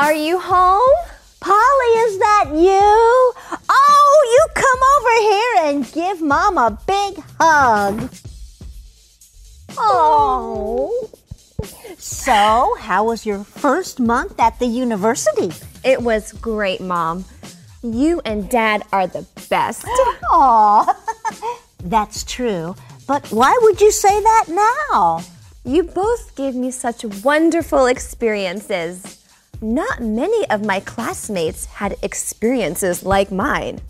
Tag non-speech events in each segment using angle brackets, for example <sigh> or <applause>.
Are you home? Polly, is that you? Oh, you come over here and give Mom a big hug. Oh. So, how was your first month at the university? It was great, Mom. You and Dad are the best. <laughs> Aw, <laughs> that's true. But why would you say that now? You both gave me such wonderful experiences. Not many of my classmates had experiences like mine.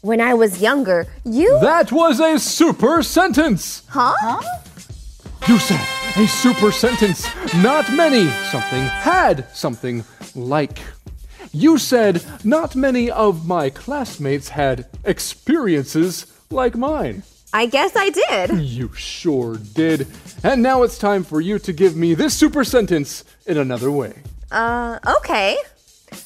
When I was younger, you. That was a super sentence. Huh? You said a super sentence. Not many something had something like. You said not many of my classmates had experiences like mine. I guess I did. You sure did. And now it's time for you to give me this super sentence in another way. Uh, okay.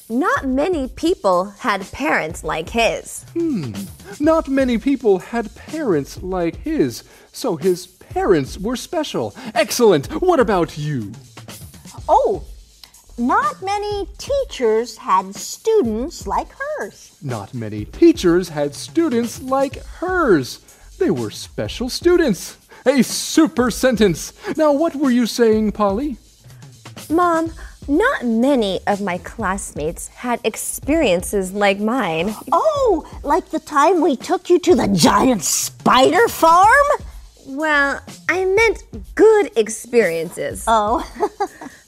Not many people had parents like his. Hmm. Not many people had parents like his, so his parents were special. Excellent. What about you? Oh, not many teachers had students like hers. Not many teachers had students like hers. They were special students. A super sentence. Now, what were you saying, Polly? Mom, not many of my classmates had experiences like mine. Oh, like the time we took you to the giant spider farm? Well, I meant good experiences. Oh,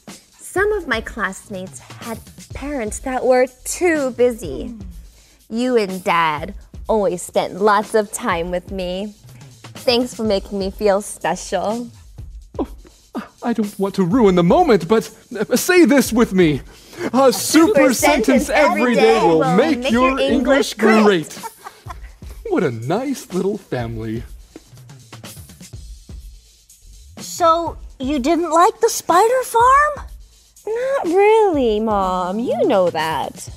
<laughs> Some of my classmates had parents that were too busy. You and Dad always spent lots of time with me. Thanks for making me feel special. I don't want to ruin the moment, but uh, say this with me. A super, sentence every day will make, your English great. <laughs> what a nice little family. so you didn't like the spider farm? Not really, Mom. You know that.